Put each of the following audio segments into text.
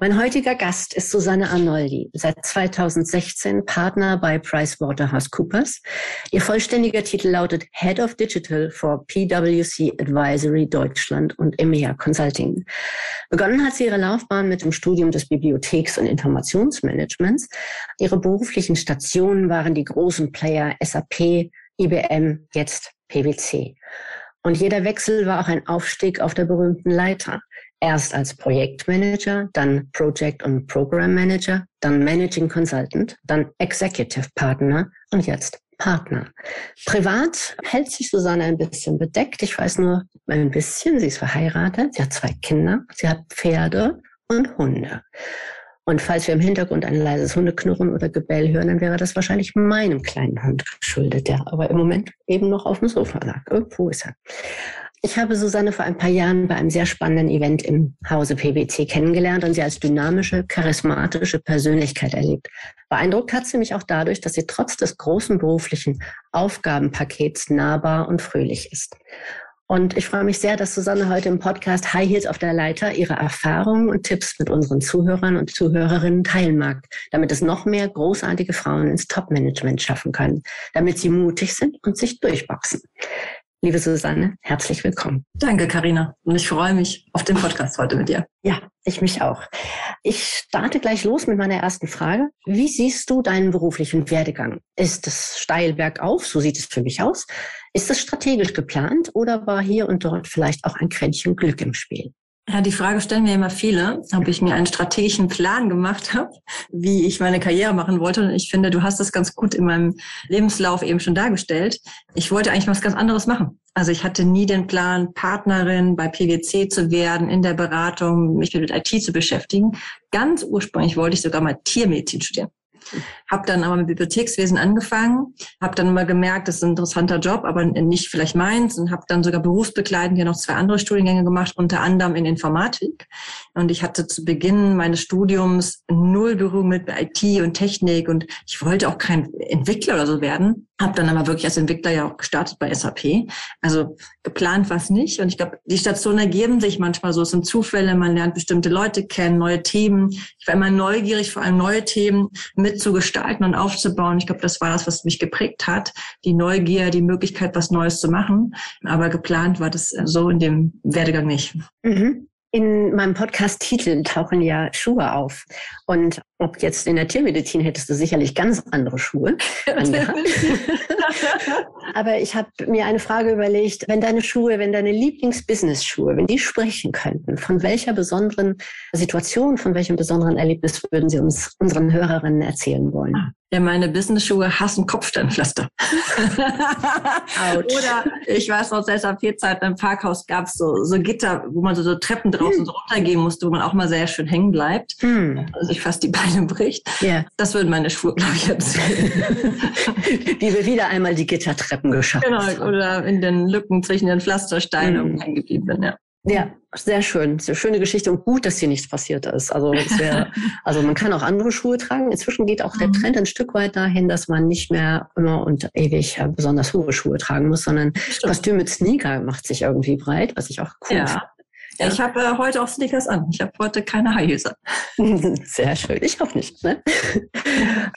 Mein heutiger Gast ist Susanne Arnoldi, seit 2016 Partner bei PricewaterhouseCoopers. Ihr vollständiger Titel lautet Head of Digital for PwC Advisory Deutschland und EMEA Consulting. Begonnen hat sie ihre Laufbahn mit dem Studium des Bibliotheks- und Informationsmanagements. Ihre beruflichen Stationen waren die großen Player SAP, IBM, jetzt PwC. Und jeder Wechsel war auch ein Aufstieg auf der berühmten Leiter. Erst als Projektmanager, dann Project und Program Manager, dann Managing Consultant, dann Executive Partner und jetzt Partner. Privat hält sich Susanne ein bisschen bedeckt. Ich weiß nur ein bisschen. Sie ist verheiratet. Sie hat zwei Kinder. Sie hat Pferde und Hunde. Und falls wir im Hintergrund ein leises Hundeknurren oder Gebell hören, dann wäre das wahrscheinlich meinem kleinen Hund geschuldet, der aber im Moment eben noch auf dem Sofa lag. Irgendwo ist er. Ich habe Susanne vor ein paar Jahren bei einem sehr spannenden Event im Hause PwC kennengelernt und sie als dynamische, charismatische Persönlichkeit erlebt. Beeindruckt hat sie mich auch dadurch, dass sie trotz des großen beruflichen Aufgabenpakets nahbar und fröhlich ist. Und ich freue mich sehr, dass Susanne heute im Podcast High Heels auf der Leiter ihre Erfahrungen und Tipps mit unseren Zuhörern und Zuhörerinnen teilen mag, damit es noch mehr großartige Frauen ins Top-Management schaffen können, damit sie mutig sind und sich durchboxen. Liebe Susanne, herzlich willkommen. Danke, Karina. Und ich freue mich auf den Podcast heute mit dir. Ja, ich mich auch. Ich starte gleich los mit meiner ersten Frage. Wie siehst du deinen beruflichen Werdegang? Ist es steil bergauf? So sieht es für mich aus. Ist es strategisch geplant oder war hier und dort vielleicht auch ein Quäntchen Glück im Spiel? Ja, die Frage stellen mir immer viele, ob ich mir einen strategischen Plan gemacht habe, wie ich meine Karriere machen wollte. Und ich finde, du hast das ganz gut in meinem Lebenslauf eben schon dargestellt. Ich wollte eigentlich was ganz anderes machen. Also ich hatte nie den Plan, Partnerin bei PwC zu werden, in der Beratung, mich mit IT zu beschäftigen. Ganz ursprünglich wollte ich sogar mal Tiermedizin studieren. Habe dann aber mit Bibliothekswesen angefangen, habe dann immer gemerkt, das ist ein interessanter Job, aber nicht vielleicht meins und habe dann sogar berufsbegleitend hier noch zwei andere Studiengänge gemacht, unter anderem in Informatik. Und ich hatte zu Beginn meines Studiums null Berührung mit IT und Technik und ich wollte auch kein Entwickler oder so werden. Habe dann aber wirklich als Entwickler ja auch gestartet bei SAP. Also geplant war es nicht. Und ich glaube, die Stationen ergeben sich manchmal so. Es sind Zufälle, man lernt bestimmte Leute kennen, neue Themen. Ich war immer neugierig, vor allem neue Themen mitzugestalten und aufzubauen. Ich glaube, das war das, was mich geprägt hat. Die Neugier, die Möglichkeit, was Neues zu machen. Aber geplant war das so in dem Werdegang nicht. Mhm. In meinem Podcast-Titel tauchen ja Schuhe auf. Und ob jetzt in der Tiermedizin hättest du sicherlich ganz andere Schuhe. Aber ich habe mir eine Frage überlegt, wenn deine Schuhe, wenn deine Lieblings-Business-Schuhe, wenn die sprechen könnten, von welcher besonderen Situation, von welchem besonderen Erlebnis würden sie uns unseren Hörerinnen erzählen wollen? Ah. Ja, meine Business-Schuhe hassen Kopfsteinpflaster. Oder ich weiß noch, aus SAP-Zeit im Parkhaus gab es so, so Gitter, wo man so, so Treppen draußen hm. so runtergehen musste, wo man auch mal sehr schön hängen bleibt. Hm. Also ich fast die Beine bricht. Yeah. Das würden meine Schuhe, glaube ich, erzählen. Wie wir wieder einmal die Gittertreppen geschafft genau, oder in den Lücken zwischen den Pflastersteinen hm. hängen geblieben bin, ja. Ja, sehr schön. Sehr schöne Geschichte und gut, dass hier nichts passiert ist. Also, wär, also man kann auch andere Schuhe tragen. Inzwischen geht auch der mhm. Trend ein Stück weit dahin, dass man nicht mehr immer und ewig äh, besonders hohe Schuhe tragen muss, sondern. Kostüm mit Sneaker macht sich irgendwie breit, was ich auch cool ja. finde. Ja. Ich habe äh, heute auch Sneakers an. Ich habe heute keine High Heels an. Sehr schön. Ich auch nicht. Ne?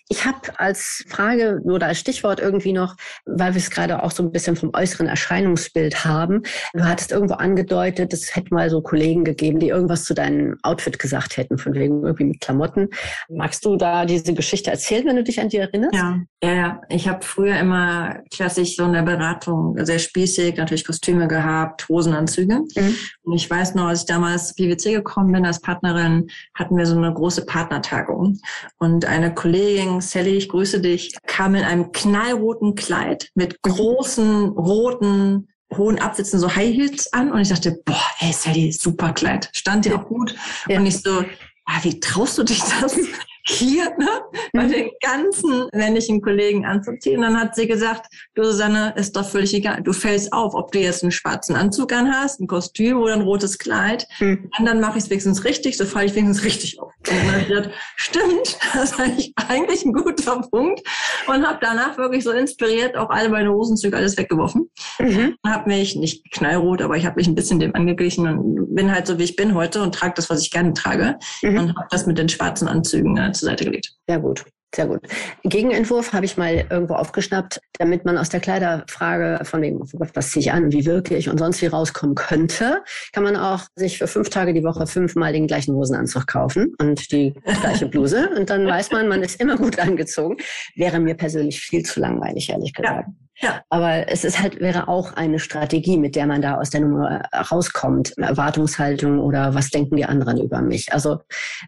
Ich habe als Frage oder als Stichwort irgendwie noch, weil wir es gerade auch so ein bisschen vom äußeren Erscheinungsbild haben. Du hattest irgendwo angedeutet, es hätte mal so Kollegen gegeben, die irgendwas zu deinem Outfit gesagt hätten, von wegen irgendwie mit Klamotten. Magst du da diese Geschichte erzählen, wenn du dich an die erinnerst? Ja, ja, ja. Ich habe früher immer klassisch so in der Beratung sehr spießig, natürlich Kostüme gehabt, Hosenanzüge. Mhm. Und ich weiß weiß noch, als ich damals PwC gekommen bin als Partnerin, hatten wir so eine große Partnertagung. Und eine Kollegin, Sally, ich grüße dich, kam in einem knallroten Kleid mit großen roten hohen Absätzen so High Heels an und ich dachte, boah, hey Sally, super Kleid. Stand dir auch gut. Ja. Und ich so, ah, wie traust du dich das? hier ne, bei mhm. den ganzen männlichen Kollegen anzuziehen. Dann hat sie gesagt, du Susanne, ist doch völlig egal. Du fällst auf, ob du jetzt einen schwarzen Anzug anhast, ein Kostüm oder ein rotes Kleid. Mhm. Und dann mache ich es wenigstens richtig, so falle ich wenigstens richtig auf. Und dann habe ich gesagt, stimmt, das ist eigentlich, ein guter Punkt. Und habe danach wirklich so inspiriert auch alle meine Hosenzüge alles weggeworfen. Mhm. Habe mich, nicht knallrot, aber ich habe mich ein bisschen dem angeglichen und bin halt so, wie ich bin heute und trage das, was ich gerne trage. Mhm. Und habe das mit den schwarzen Anzügen äh, zur Seite gelegt. Sehr gut. Sehr gut. Gegenentwurf habe ich mal irgendwo aufgeschnappt, damit man aus der Kleiderfrage von wegen, was ziehe ich an, wie wirke ich und sonst wie rauskommen könnte, kann man auch sich für fünf Tage die Woche fünfmal den gleichen Hosenanzug kaufen und die gleiche Bluse. Und dann weiß man, man ist immer gut angezogen. Wäre mir persönlich viel zu langweilig, ehrlich gesagt. Ja. Ja. Aber es ist halt, wäre auch eine Strategie, mit der man da aus der Nummer rauskommt. Erwartungshaltung oder was denken die anderen über mich? Also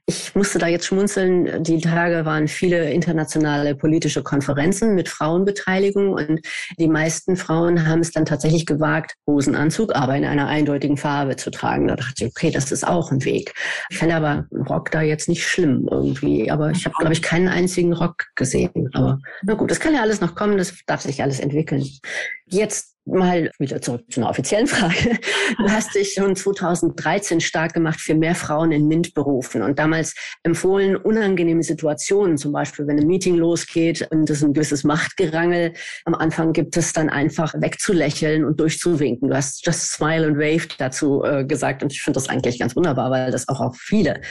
ich musste da jetzt schmunzeln. Die Tage waren viele internationale politische Konferenzen mit Frauenbeteiligung und die meisten Frauen haben es dann tatsächlich gewagt, Hosenanzug, aber in einer eindeutigen Farbe zu tragen. Da dachte ich, okay, das ist auch ein Weg. Ich fände aber Rock da jetzt nicht schlimm irgendwie. Aber ich habe, glaube ich, keinen einzigen Rock gesehen. Aber na gut, das kann ja alles noch kommen. Das darf sich alles entwickeln entwickeln. Jetzt mal wieder zurück zu einer offiziellen Frage. Du hast dich schon 2013 stark gemacht für mehr Frauen in MINT-Berufen und damals empfohlen, unangenehme Situationen, zum Beispiel wenn ein Meeting losgeht und es ein gewisses Machtgerangel am Anfang gibt es dann einfach wegzulächeln und durchzuwinken. Du hast just smile and wave dazu äh, gesagt und ich finde das eigentlich ganz wunderbar, weil das auch auf viele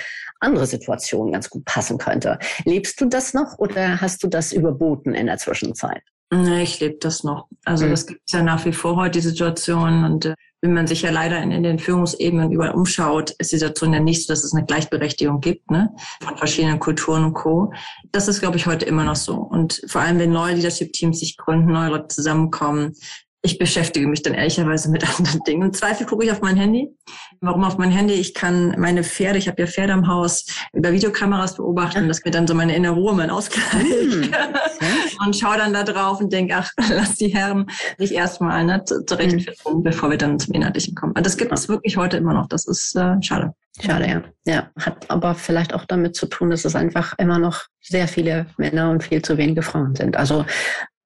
andere Situationen ganz gut passen könnte. Lebst du das noch oder hast du das überboten in der Zwischenzeit? Nee, ich lebe das noch. Also mhm. das gibt es ja nach wie vor heute, die Situation. Und äh, wenn man sich ja leider in, in den Führungsebenen überall umschaut, ist die Situation ja nicht so, dass es eine Gleichberechtigung gibt, ne? Von verschiedenen Kulturen und Co. Das ist, glaube ich, heute immer noch so. Und vor allem, wenn neue Leadership-Teams sich gründen, neue Leute zusammenkommen, ich beschäftige mich dann ehrlicherweise mit anderen Dingen. Im Zweifel gucke ich auf mein Handy. Warum auf mein Handy? Ich kann meine Pferde, ich habe ja Pferde am Haus, über Videokameras beobachten, dass mir dann so meine innere Ruhe, mein Ausgleich. Mhm. Und schaue dann da drauf und denke, ach, lass die Herren sich erstmal ne, zurechtfinden, mhm. bevor wir dann zum Inhaltlichen kommen. Und das gibt es wirklich heute immer noch. Das ist äh, schade. Schade, ja. Ja, hat aber vielleicht auch damit zu tun, dass es einfach immer noch sehr viele Männer und viel zu wenige Frauen sind. Also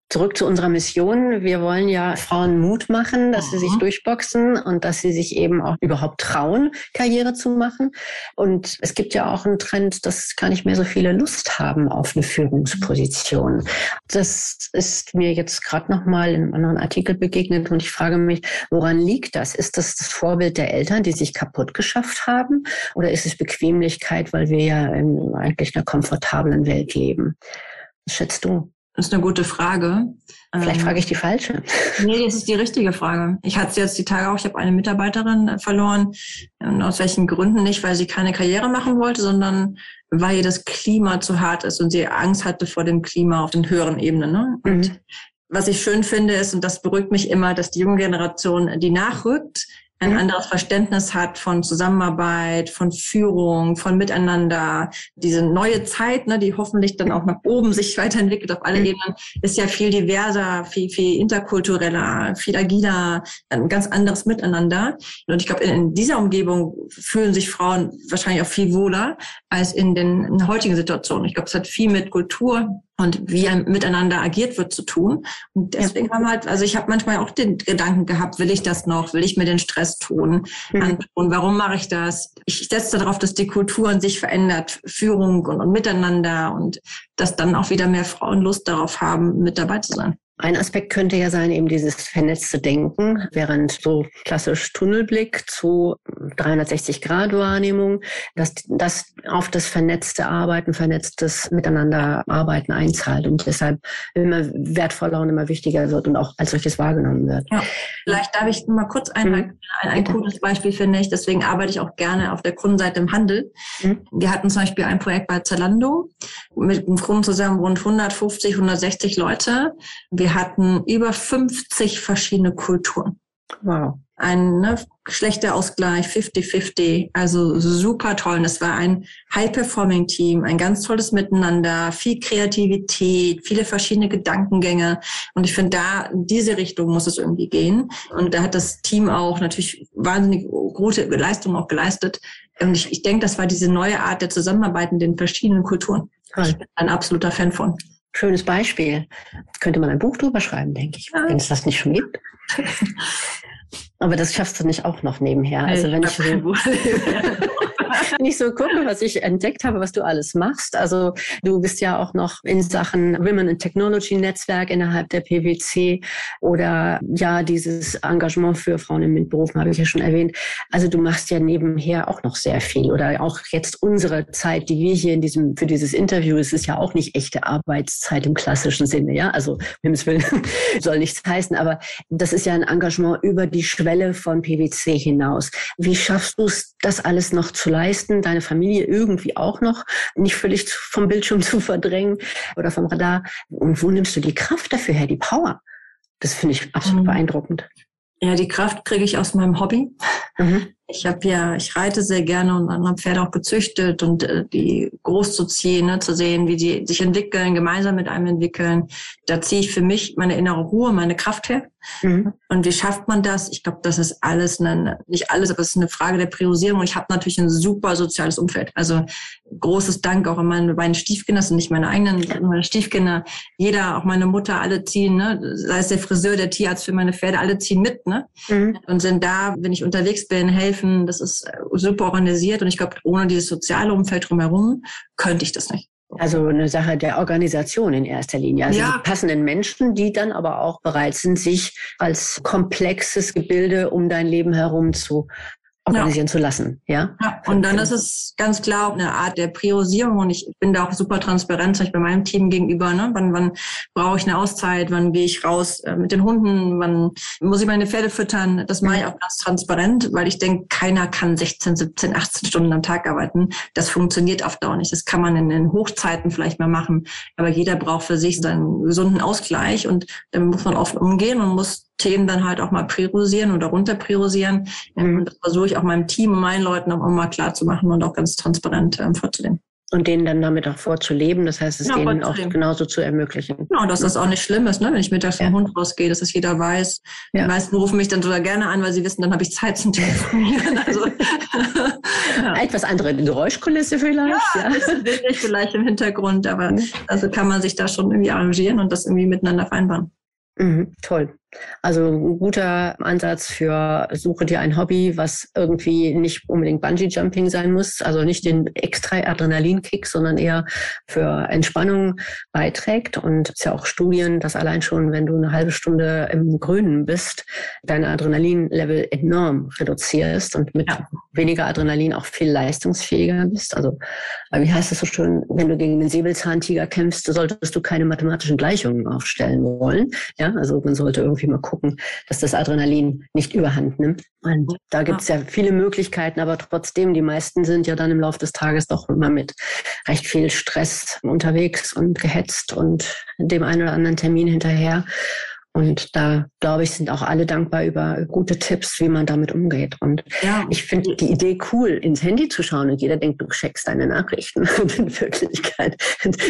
Zurück zu unserer Mission. Wir wollen ja Frauen Mut machen, dass sie sich mhm. durchboxen und dass sie sich eben auch überhaupt trauen, Karriere zu machen. Und es gibt ja auch einen Trend, dass gar nicht mehr so viele Lust haben auf eine Führungsposition. Das ist mir jetzt gerade noch mal in einem anderen Artikel begegnet und ich frage mich, woran liegt das? Ist das das Vorbild der Eltern, die sich kaputt geschafft haben? Oder ist es Bequemlichkeit, weil wir ja in eigentlich einer komfortablen Welt leben? Was schätzt du? Das ist eine gute Frage. Vielleicht frage ich die falsche. Nee, das ist die richtige Frage. Ich hatte jetzt die Tage auch, ich habe eine Mitarbeiterin verloren. Und aus welchen Gründen nicht, weil sie keine Karriere machen wollte, sondern weil ihr das Klima zu hart ist und sie Angst hatte vor dem Klima auf den höheren Ebenen. Ne? Und mhm. was ich schön finde ist, und das beruhigt mich immer, dass die junge Generation, die nachrückt, ein mhm. anderes Verständnis hat von Zusammenarbeit, von Führung, von Miteinander. Diese neue Zeit, ne, die hoffentlich dann auch nach oben sich weiterentwickelt auf alle mhm. Ebenen, ist ja viel diverser, viel, viel interkultureller, viel agiler, ein ganz anderes Miteinander. Und ich glaube, in, dieser Umgebung fühlen sich Frauen wahrscheinlich auch viel wohler als in den, in den heutigen Situationen. Ich glaube, es hat viel mit Kultur und wie miteinander agiert wird zu tun. Und deswegen haben wir halt, also ich habe manchmal auch den Gedanken gehabt, will ich das noch, will ich mir den Stress tun, mhm. antun, warum mache ich das? Ich setze darauf, dass die Kultur an sich verändert, Führung und, und Miteinander und dass dann auch wieder mehr Frauen Lust darauf haben, mit dabei zu sein. Ein Aspekt könnte ja sein, eben dieses vernetzte Denken, während so klassisch Tunnelblick zu 360-Grad-Wahrnehmung, dass das auf das vernetzte Arbeiten, vernetztes Miteinanderarbeiten einzahlt und deshalb immer wertvoller und immer wichtiger wird und auch als solches wahrgenommen wird. Ja. Vielleicht darf ich mal kurz einmal, mhm. ein, ein cooles Beispiel finde ich, deswegen arbeite ich auch gerne auf der Kundenseite im Handel. Mhm. Wir hatten zum Beispiel ein Projekt bei Zalando mit einem Kunden zusammen rund 150, 160 Leute. Wir hatten über 50 verschiedene Kulturen. Wow. Ein ne, schlechter Ausgleich, 50-50, also super toll. Und es war ein High-Performing-Team, ein ganz tolles Miteinander, viel Kreativität, viele verschiedene Gedankengänge. Und ich finde, da in diese Richtung muss es irgendwie gehen. Und da hat das Team auch natürlich wahnsinnig gute Leistungen auch geleistet. Und ich, ich denke, das war diese neue Art der Zusammenarbeit in den verschiedenen Kulturen. Ich bin ein absoluter Fan von. Schönes Beispiel. Könnte man ein Buch drüber schreiben, denke ich, ja. wenn es das nicht schon gibt. Aber das schaffst du nicht auch noch nebenher. Also wenn ich, so, wenn ich so gucke, was ich entdeckt habe, was du alles machst. Also du bist ja auch noch in Sachen Women in Technology Netzwerk innerhalb der PwC oder ja dieses Engagement für Frauen in MINT-Berufen habe ich ja schon erwähnt. Also du machst ja nebenher auch noch sehr viel oder auch jetzt unsere Zeit, die wir hier in diesem für dieses Interview, es ist ja auch nicht echte Arbeitszeit im klassischen Sinne, ja. Also Himmels Willen soll nichts heißen, aber das ist ja ein Engagement über die Schwelle von PwC hinaus. Wie schaffst du es, das alles noch zu leisten, deine Familie irgendwie auch noch nicht völlig vom Bildschirm zu verdrängen oder vom Radar? Und wo nimmst du die Kraft dafür her, die Power? Das finde ich absolut mhm. beeindruckend. Ja, die Kraft kriege ich aus meinem Hobby. Mhm. Ich habe ja, ich reite sehr gerne und habe Pferde auch gezüchtet und äh, die groß zu ziehen, ne, zu sehen, wie die sich entwickeln, gemeinsam mit einem entwickeln. Da ziehe ich für mich meine innere Ruhe, meine Kraft her. Mhm. Und wie schafft man das? Ich glaube, das ist alles, eine, nicht alles, aber es ist eine Frage der Priorisierung. Ich habe natürlich ein super soziales Umfeld. Also großes Dank auch an meine beiden Stiefkinder, das sind nicht meine eigenen, meine Stiefkinder. Jeder, auch meine Mutter, alle ziehen, ne? sei es der Friseur, der Tierarzt für meine Pferde, alle ziehen mit ne? Mhm. und sind da, wenn ich unterwegs bin, helfen. Das ist super organisiert und ich glaube, ohne dieses soziale Umfeld drumherum könnte ich das nicht. Also eine Sache der Organisation in erster Linie. Also ja. die passenden Menschen, die dann aber auch bereit sind, sich als komplexes Gebilde um dein Leben herum zu organisieren ja. zu lassen. Ja? ja, und dann ist es ganz klar eine Art der Priorisierung und ich bin da auch super transparent, ich bei meinem Team gegenüber. Ne? Wann, wann brauche ich eine Auszeit? Wann gehe ich raus äh, mit den Hunden? Wann muss ich meine Pferde füttern? Das mache ich auch ganz transparent, weil ich denke, keiner kann 16, 17, 18 Stunden am Tag arbeiten. Das funktioniert auf Dauer nicht. Das kann man in den Hochzeiten vielleicht mal machen, aber jeder braucht für sich seinen gesunden Ausgleich und damit muss man offen umgehen und muss Themen dann halt auch mal priorisieren oder runter priorisieren. Ähm, das versuche ich auch meinem Team und meinen Leuten auch mal klar zu machen und auch ganz transparent ähm, vorzulegen. Und denen dann damit auch vorzuleben, das heißt, es ja, denen auch genauso zu ermöglichen. Genau, dass das auch nicht schlimm ist, ne? wenn ich mittags ja. vom Hund rausgehe, dass das jeder weiß. Ja. Die meisten rufen mich dann sogar gerne an, weil sie wissen, dann habe ich Zeit zum Telefonieren. Also, ja. Etwas andere Geräuschkulisse vielleicht. Ja, ja. vielleicht im Hintergrund, aber also kann man sich da schon irgendwie arrangieren und das irgendwie miteinander vereinbaren. Mhm, toll. Also ein guter Ansatz für suche dir ein Hobby, was irgendwie nicht unbedingt Bungee Jumping sein muss, also nicht den extra Adrenalinkick, sondern eher für Entspannung beiträgt. Und es ist ja auch Studien, dass allein schon, wenn du eine halbe Stunde im Grünen bist, deine Adrenalinlevel enorm reduzierst und mit ja. weniger Adrenalin auch viel leistungsfähiger bist. Also wie heißt es so schön, wenn du gegen den Säbelzahntiger kämpfst, solltest du keine mathematischen Gleichungen aufstellen wollen. Ja, also man sollte irgendwie mal gucken, dass das Adrenalin nicht überhand nimmt. Und da gibt es ja viele Möglichkeiten, aber trotzdem, die meisten sind ja dann im Laufe des Tages doch immer mit recht viel Stress unterwegs und gehetzt und dem einen oder anderen Termin hinterher. Und da, glaube ich, sind auch alle dankbar über gute Tipps, wie man damit umgeht. Und ja. ich finde die Idee cool, ins Handy zu schauen und jeder denkt, du checkst deine Nachrichten. Und in Wirklichkeit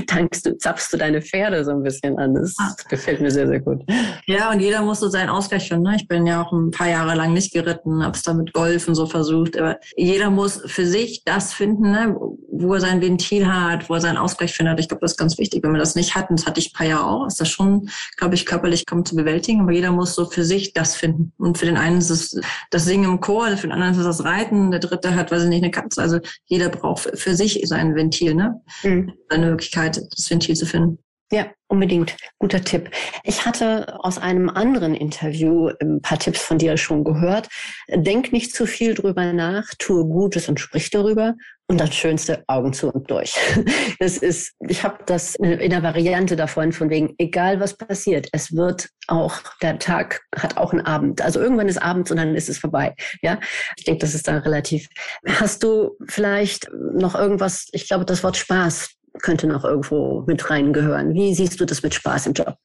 tankst du, zapfst du deine Pferde so ein bisschen an. Das ah. gefällt mir sehr, sehr gut. Ja, und jeder muss so seinen Ausgleich finden. Ne? Ich bin ja auch ein paar Jahre lang nicht geritten, habe es dann mit Golfen so versucht. Aber jeder muss für sich das finden, ne? wo er sein Ventil hat, wo er seinen Ausgleich findet. Ich glaube, das ist ganz wichtig. Wenn man das nicht hat, und das hatte ich ein paar Jahre auch, ist das schon, glaube ich, körperlich kommt zu bewältigen, aber jeder muss so für sich das finden. Und für den einen ist es das Singen im Chor, für den anderen ist es das Reiten, der dritte hat, weiß ich nicht, eine Katze. Also jeder braucht für sich sein Ventil, ne? Mhm. Seine Möglichkeit, das Ventil zu finden. Ja, unbedingt. Guter Tipp. Ich hatte aus einem anderen Interview ein paar Tipps von dir schon gehört. Denk nicht zu viel drüber nach, tue Gutes und sprich darüber. Und das Schönste, Augen zu und durch. Das ist, ich habe das in der Variante davon, von wegen, egal was passiert, es wird auch, der Tag hat auch einen Abend. Also irgendwann ist abends und dann ist es vorbei. Ja, ich denke, das ist da relativ. Hast du vielleicht noch irgendwas, ich glaube, das Wort Spaß könnte noch irgendwo mit reingehören. Wie siehst du das mit Spaß im Job?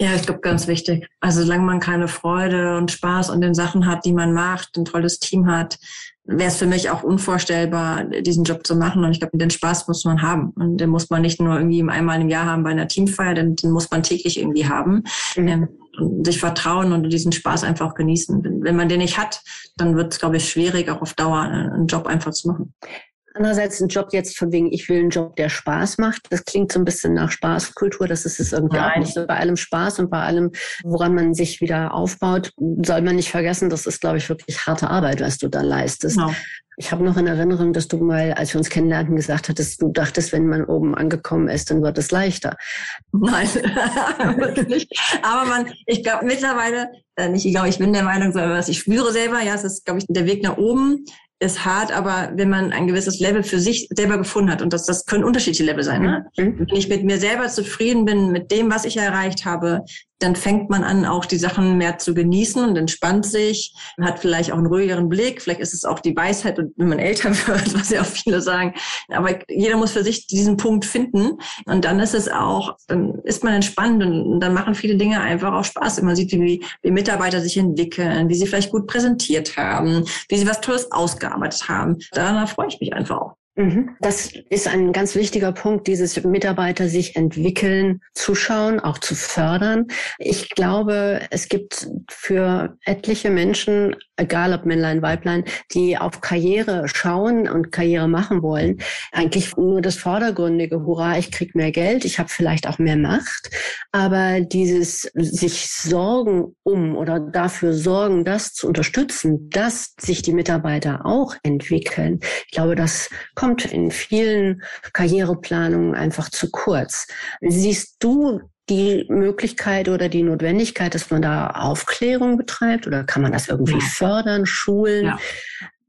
Ja, ich glaube, ganz wichtig. Also solange man keine Freude und Spaß an den Sachen hat, die man macht, ein tolles Team hat, wäre es für mich auch unvorstellbar, diesen Job zu machen. Und ich glaube, den Spaß muss man haben. Und den muss man nicht nur irgendwie einmal im Jahr haben bei einer Teamfeier, denn den muss man täglich irgendwie haben. Mhm. Ähm, und sich vertrauen und diesen Spaß einfach genießen. Wenn man den nicht hat, dann wird es, glaube ich, schwierig, auch auf Dauer einen Job einfach zu machen. Andererseits ein Job jetzt von wegen, ich will einen Job, der Spaß macht. Das klingt so ein bisschen nach Spaßkultur. Das ist es irgendwie Nein. auch nicht. So bei allem Spaß und bei allem, woran man sich wieder aufbaut, soll man nicht vergessen, das ist, glaube ich, wirklich harte Arbeit, was du da leistest. Genau. Ich habe noch in Erinnerung, dass du mal, als wir uns kennenlernten, gesagt hattest, du dachtest, wenn man oben angekommen ist, dann wird es leichter. Nein, wirklich. Aber man, ich glaube mittlerweile, äh, nicht, ich glaube, ich bin der Meinung, sondern was ich spüre selber, ja, es ist, glaube ich, der Weg nach oben ist hart, aber wenn man ein gewisses Level für sich selber gefunden hat, und das, das können unterschiedliche Level sein, ne? Mhm. wenn ich mit mir selber zufrieden bin, mit dem, was ich erreicht habe, dann fängt man an, auch die Sachen mehr zu genießen und entspannt sich, hat vielleicht auch einen ruhigeren Blick, vielleicht ist es auch die Weisheit, wenn man älter wird, was ja auch viele sagen. Aber jeder muss für sich diesen Punkt finden und dann ist es auch, dann ist man entspannt und dann machen viele Dinge einfach auch Spaß. Man sieht, wie, wie Mitarbeiter sich entwickeln, wie sie vielleicht gut präsentiert haben, wie sie was Tolles ausgearbeitet haben. Daran freue ich mich einfach auch. Mhm. Das ist ein ganz wichtiger Punkt, dieses Mitarbeiter sich entwickeln, zuschauen, auch zu fördern. Ich glaube, es gibt für etliche Menschen, egal ob Männlein, Weiblein, die auf Karriere schauen und Karriere machen wollen, eigentlich nur das Vordergründige, hurra, ich krieg mehr Geld, ich habe vielleicht auch mehr Macht, aber dieses sich Sorgen um oder dafür sorgen, das zu unterstützen, dass sich die Mitarbeiter auch entwickeln. Ich glaube, das kommt kommt in vielen Karriereplanungen einfach zu kurz. Siehst du die Möglichkeit oder die Notwendigkeit, dass man da Aufklärung betreibt oder kann man das irgendwie ja. fördern, schulen? Ja.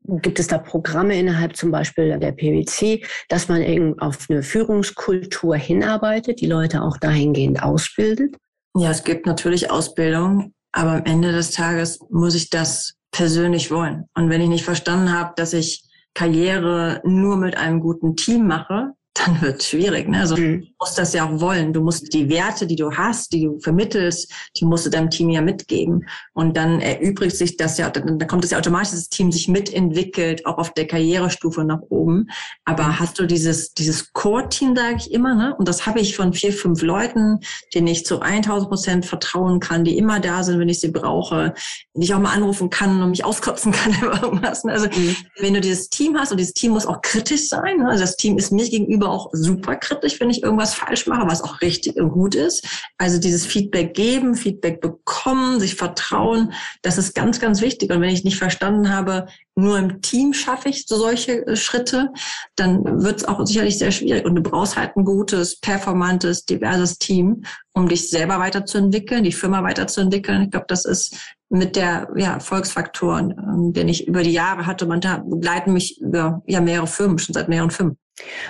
Gibt es da Programme innerhalb zum Beispiel der PwC, dass man eben auf eine Führungskultur hinarbeitet, die Leute auch dahingehend ausbildet? Ja, es gibt natürlich Ausbildung, aber am Ende des Tages muss ich das persönlich wollen. Und wenn ich nicht verstanden habe, dass ich Karriere nur mit einem guten Team mache, dann wird es schwierig. Ne? Also mhm. du musst das ja auch wollen. Du musst die Werte, die du hast, die du vermittelst, die musst du deinem Team ja mitgeben. Und dann erübrigt sich das ja, dann, kommt es ja automatisch, dass das Team sich mitentwickelt, auch auf der Karrierestufe nach oben. Aber mhm. hast du dieses, dieses Core-Team, sage ich immer, ne? und das habe ich von vier, fünf Leuten, denen ich zu 1000 Prozent vertrauen kann, die immer da sind, wenn ich sie brauche, die ich auch mal anrufen kann und mich auskotzen kann über irgendwas. Ne? Also mhm. wenn du dieses Team hast und dieses Team muss auch kritisch sein, ne? also das Team ist mir gegenüber Gegenüber auch super kritisch, wenn ich irgendwas falsch mache, was auch richtig und gut ist. Also dieses Feedback geben, Feedback bekommen, sich vertrauen, das ist ganz, ganz wichtig. Und wenn ich nicht verstanden habe, nur im Team schaffe ich solche äh, Schritte, dann wird es auch sicherlich sehr schwierig. Und du brauchst halt ein gutes, performantes, diverses Team, um dich selber weiterzuentwickeln, die Firma weiterzuentwickeln. Ich glaube, das ist mit der ja, Erfolgsfaktoren, ähm, den ich über die Jahre hatte. Man begleiten mich über ja, mehrere Firmen, schon seit mehreren Firmen.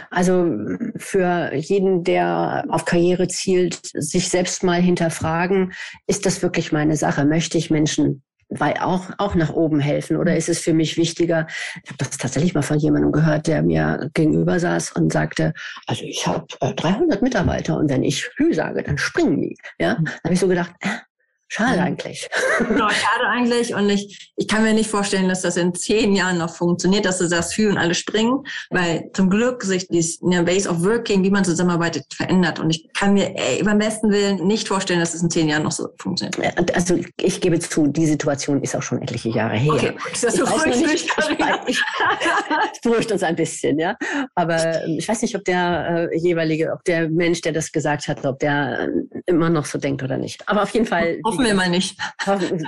Also für jeden, der auf Karriere zielt, sich selbst mal hinterfragen, ist das wirklich meine Sache? Möchte ich Menschen weil auch, auch nach oben helfen? Oder ist es für mich wichtiger? Ich habe das tatsächlich mal von jemandem gehört, der mir gegenüber saß und sagte, also ich habe äh, 300 Mitarbeiter und wenn ich Hü sage, dann springen die. Ja, da habe ich so gedacht, äh, Schade eigentlich. Genau, schade eigentlich. Und ich, ich kann mir nicht vorstellen, dass das in zehn Jahren noch funktioniert, dass du das fühlen, alle springen, weil zum Glück sich die Base of Working, wie man zusammenarbeitet, verändert. Und ich kann mir ey, beim besten Willen nicht vorstellen, dass es in zehn Jahren noch so funktioniert. Also ich gebe zu, die Situation ist auch schon etliche Jahre her. Okay, das ich weiß nicht, ich, ich, ich beruhigt uns ein bisschen, ja. Aber ähm, ich weiß nicht, ob der äh, jeweilige, ob der Mensch, der das gesagt hat, ob der äh, immer noch so denkt oder nicht. Aber auf jeden Fall. Hoffen wir mal nicht.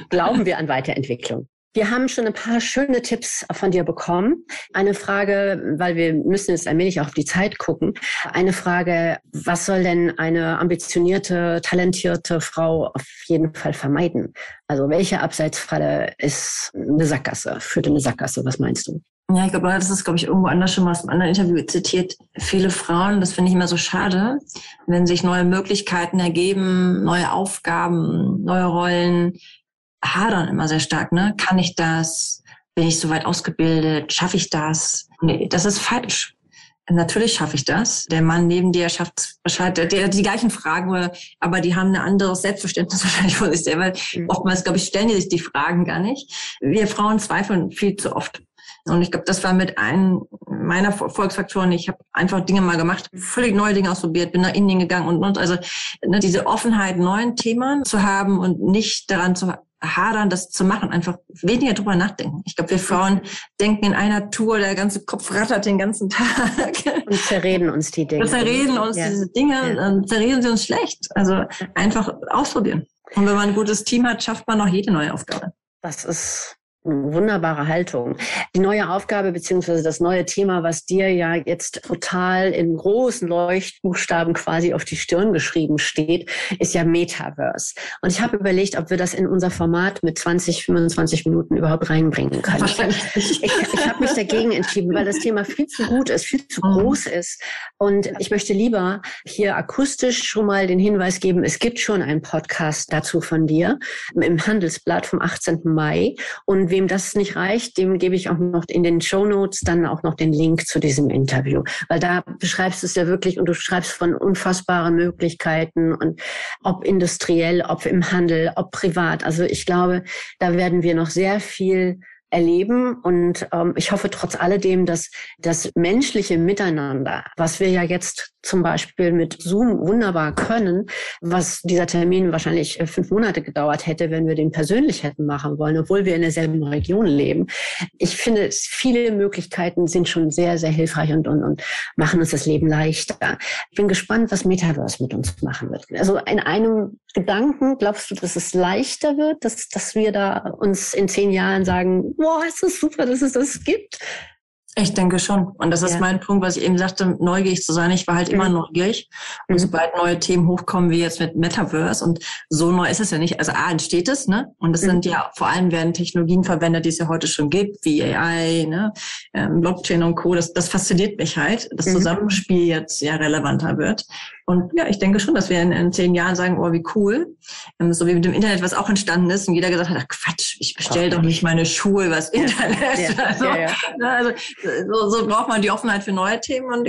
Glauben wir an Weiterentwicklung. Wir haben schon ein paar schöne Tipps von dir bekommen. Eine Frage, weil wir müssen jetzt ein wenig auf die Zeit gucken. Eine Frage, was soll denn eine ambitionierte, talentierte Frau auf jeden Fall vermeiden? Also welche Abseitsfalle ist eine Sackgasse, führt eine Sackgasse? Was meinst du? Ja, ich glaube, das ist, glaube ich, irgendwo anders schon mal aus einem anderen Interview zitiert. Viele Frauen, das finde ich immer so schade, wenn sich neue Möglichkeiten ergeben, neue Aufgaben, neue Rollen, hadern immer sehr stark. Ne? Kann ich das? Bin ich soweit ausgebildet? Schaffe ich das? Nee, das ist falsch. Natürlich schaffe ich das. Der Mann neben dir schafft wahrscheinlich der, die gleichen Fragen, aber die haben ein anderes Selbstverständnis wahrscheinlich von sich selber. Mhm. Oftmals, glaube ich, stellen die sich die Fragen gar nicht. Wir Frauen zweifeln viel zu oft. Und ich glaube, das war mit einem meiner Erfolgsfaktoren. Ich habe einfach Dinge mal gemacht, völlig neue Dinge ausprobiert, bin nach Indien gegangen und, und also ne, diese Offenheit, neuen Themen zu haben und nicht daran zu hadern, das zu machen, einfach weniger drüber nachdenken. Ich glaube, wir Frauen denken in einer Tour, der ganze Kopf rattert den ganzen Tag. Und zerreden uns die Dinge. Wir zerreden uns ja. diese Dinge, ja. zerreden sie uns schlecht. Also einfach ausprobieren. Und wenn man ein gutes Team hat, schafft man auch jede neue Aufgabe. Das ist Wunderbare Haltung. Die neue Aufgabe beziehungsweise das neue Thema, was dir ja jetzt total in großen Leuchtbuchstaben quasi auf die Stirn geschrieben steht, ist ja Metaverse. Und ich habe überlegt, ob wir das in unser Format mit 20, 25 Minuten überhaupt reinbringen können. Ich, ich habe mich dagegen entschieden, weil das Thema viel zu gut ist, viel zu mhm. groß ist. Und ich möchte lieber hier akustisch schon mal den Hinweis geben, es gibt schon einen Podcast dazu von dir im Handelsblatt vom 18. Mai. Und wem das nicht reicht, dem gebe ich auch noch in den Show Notes dann auch noch den Link zu diesem Interview, weil da beschreibst du es ja wirklich und du schreibst von unfassbaren Möglichkeiten und ob industriell, ob im Handel, ob privat. Also ich glaube, da werden wir noch sehr viel erleben. Und ähm, ich hoffe trotz alledem, dass das menschliche Miteinander, was wir ja jetzt zum Beispiel mit Zoom wunderbar können, was dieser Termin wahrscheinlich äh, fünf Monate gedauert hätte, wenn wir den persönlich hätten machen wollen, obwohl wir in derselben Region leben. Ich finde, viele Möglichkeiten sind schon sehr, sehr hilfreich und, und, und machen uns das Leben leichter. Ich bin gespannt, was Metaverse mit uns machen wird. Also in einem Gedanken, glaubst du, dass es leichter wird, dass, dass wir da uns in zehn Jahren sagen, boah, ist das super, dass es das gibt? Ich denke schon. Und das ist ja. mein Punkt, was ich eben sagte, neugierig zu sein. Ich war halt mhm. immer neugierig. Und mhm. sobald neue Themen hochkommen, wie jetzt mit Metaverse, und so neu ist es ja nicht. Also A, entsteht es, ne? Und es mhm. sind ja, vor allem werden Technologien verwendet, die es ja heute schon gibt, wie AI, ne? Ähm, Blockchain und Co. Das, das fasziniert mich halt, dass mhm. Zusammenspiel jetzt ja relevanter wird. Und ja, ich denke schon, dass wir in, in zehn Jahren sagen, oh, wie cool. Ähm, so wie mit dem Internet, was auch entstanden ist und jeder gesagt hat, ach Quatsch, ich bestelle doch nicht meine Schuhe übers Internet. Ja, also, ja, ja. Ne, also so, so braucht man die Offenheit für neue Themen und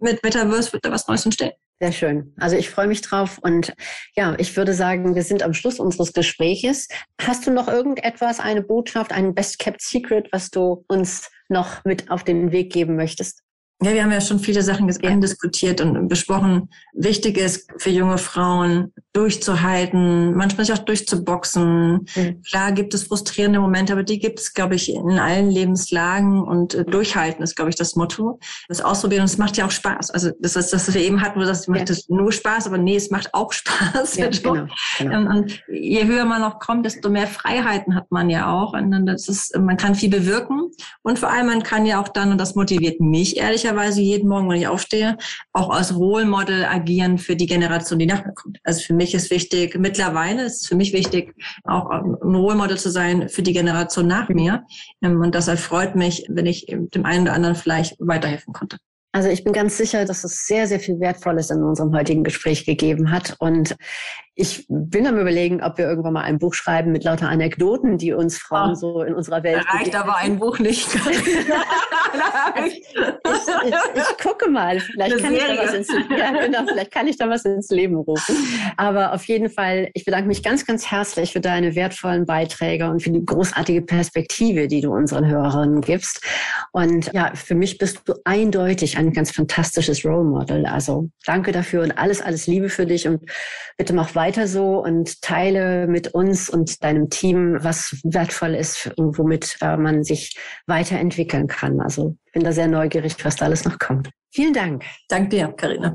mit Metaverse wird da was Neues entstehen. Sehr schön. Also ich freue mich drauf und ja, ich würde sagen, wir sind am Schluss unseres Gespräches. Hast du noch irgendetwas, eine Botschaft, ein Best Kept Secret, was du uns noch mit auf den Weg geben möchtest? Ja, wir haben ja schon viele Sachen ja. diskutiert und besprochen. Wichtig ist für junge Frauen, durchzuhalten, manchmal sich auch durchzuboxen. Mhm. Klar gibt es frustrierende Momente, aber die gibt es, glaube ich, in allen Lebenslagen und äh, durchhalten ist, glaube ich, das Motto. Das Ausprobieren und es macht ja auch Spaß. Also das ist das, was wir eben hatten, wo du sagst, macht ja. das nur Spaß, aber nee, es macht auch Spaß. Ja, genau, genau. Ähm, und je höher man noch kommt, desto mehr Freiheiten hat man ja auch. Und dann das ist, man kann viel bewirken und vor allem man kann ja auch dann, und das motiviert mich ehrlicherweise jeden Morgen, wenn ich aufstehe, auch als Role Model agieren für die Generation, die nach mir kommt. Also für mich mich ist wichtig, mittlerweile ist für mich wichtig, auch ein Role Model zu sein für die Generation nach mir. Ähm, und das erfreut mich, wenn ich dem einen oder anderen vielleicht weiterhelfen konnte. Also ich bin ganz sicher, dass es sehr, sehr viel Wertvolles in unserem heutigen Gespräch gegeben hat. Und ich bin am überlegen, ob wir irgendwann mal ein Buch schreiben mit lauter Anekdoten, die uns Frauen oh, so in unserer Welt. Reicht aber ein Buch nicht. ich, ich, ich, ich, gucke mal, vielleicht kann, ich da was ins, ja, genau, vielleicht kann ich da was ins Leben rufen. Aber auf jeden Fall, ich bedanke mich ganz, ganz herzlich für deine wertvollen Beiträge und für die großartige Perspektive, die du unseren Hörerinnen gibst. Und ja, für mich bist du eindeutig ein ganz fantastisches Role Model. Also danke dafür und alles, alles Liebe für dich und bitte mach weiter weiter so und teile mit uns und deinem Team, was wertvoll ist und womit äh, man sich weiterentwickeln kann. Also bin da sehr neugierig, was da alles noch kommt. Vielen Dank. Dank dir, Karina.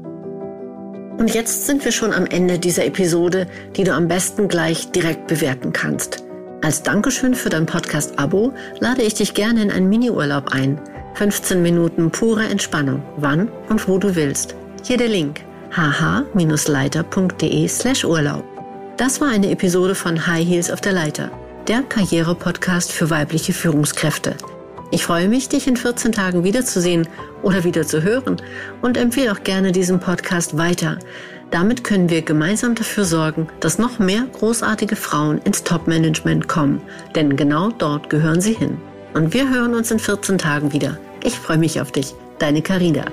Und jetzt sind wir schon am Ende dieser Episode, die du am besten gleich direkt bewerten kannst. Als Dankeschön für dein Podcast-Abo lade ich dich gerne in einen Miniurlaub ein. 15 Minuten pure Entspannung, wann und wo du willst. Hier der Link hh-leiter.de slash Urlaub. Das war eine Episode von High Heels auf der Leiter, der Karriere-Podcast für weibliche Führungskräfte. Ich freue mich, dich in 14 Tagen wiederzusehen oder wieder zu hören und empfehle auch gerne diesen Podcast weiter. Damit können wir gemeinsam dafür sorgen, dass noch mehr großartige Frauen ins Top-Management kommen, denn genau dort gehören sie hin. Und wir hören uns in 14 Tagen wieder. Ich freue mich auf dich, deine Carina.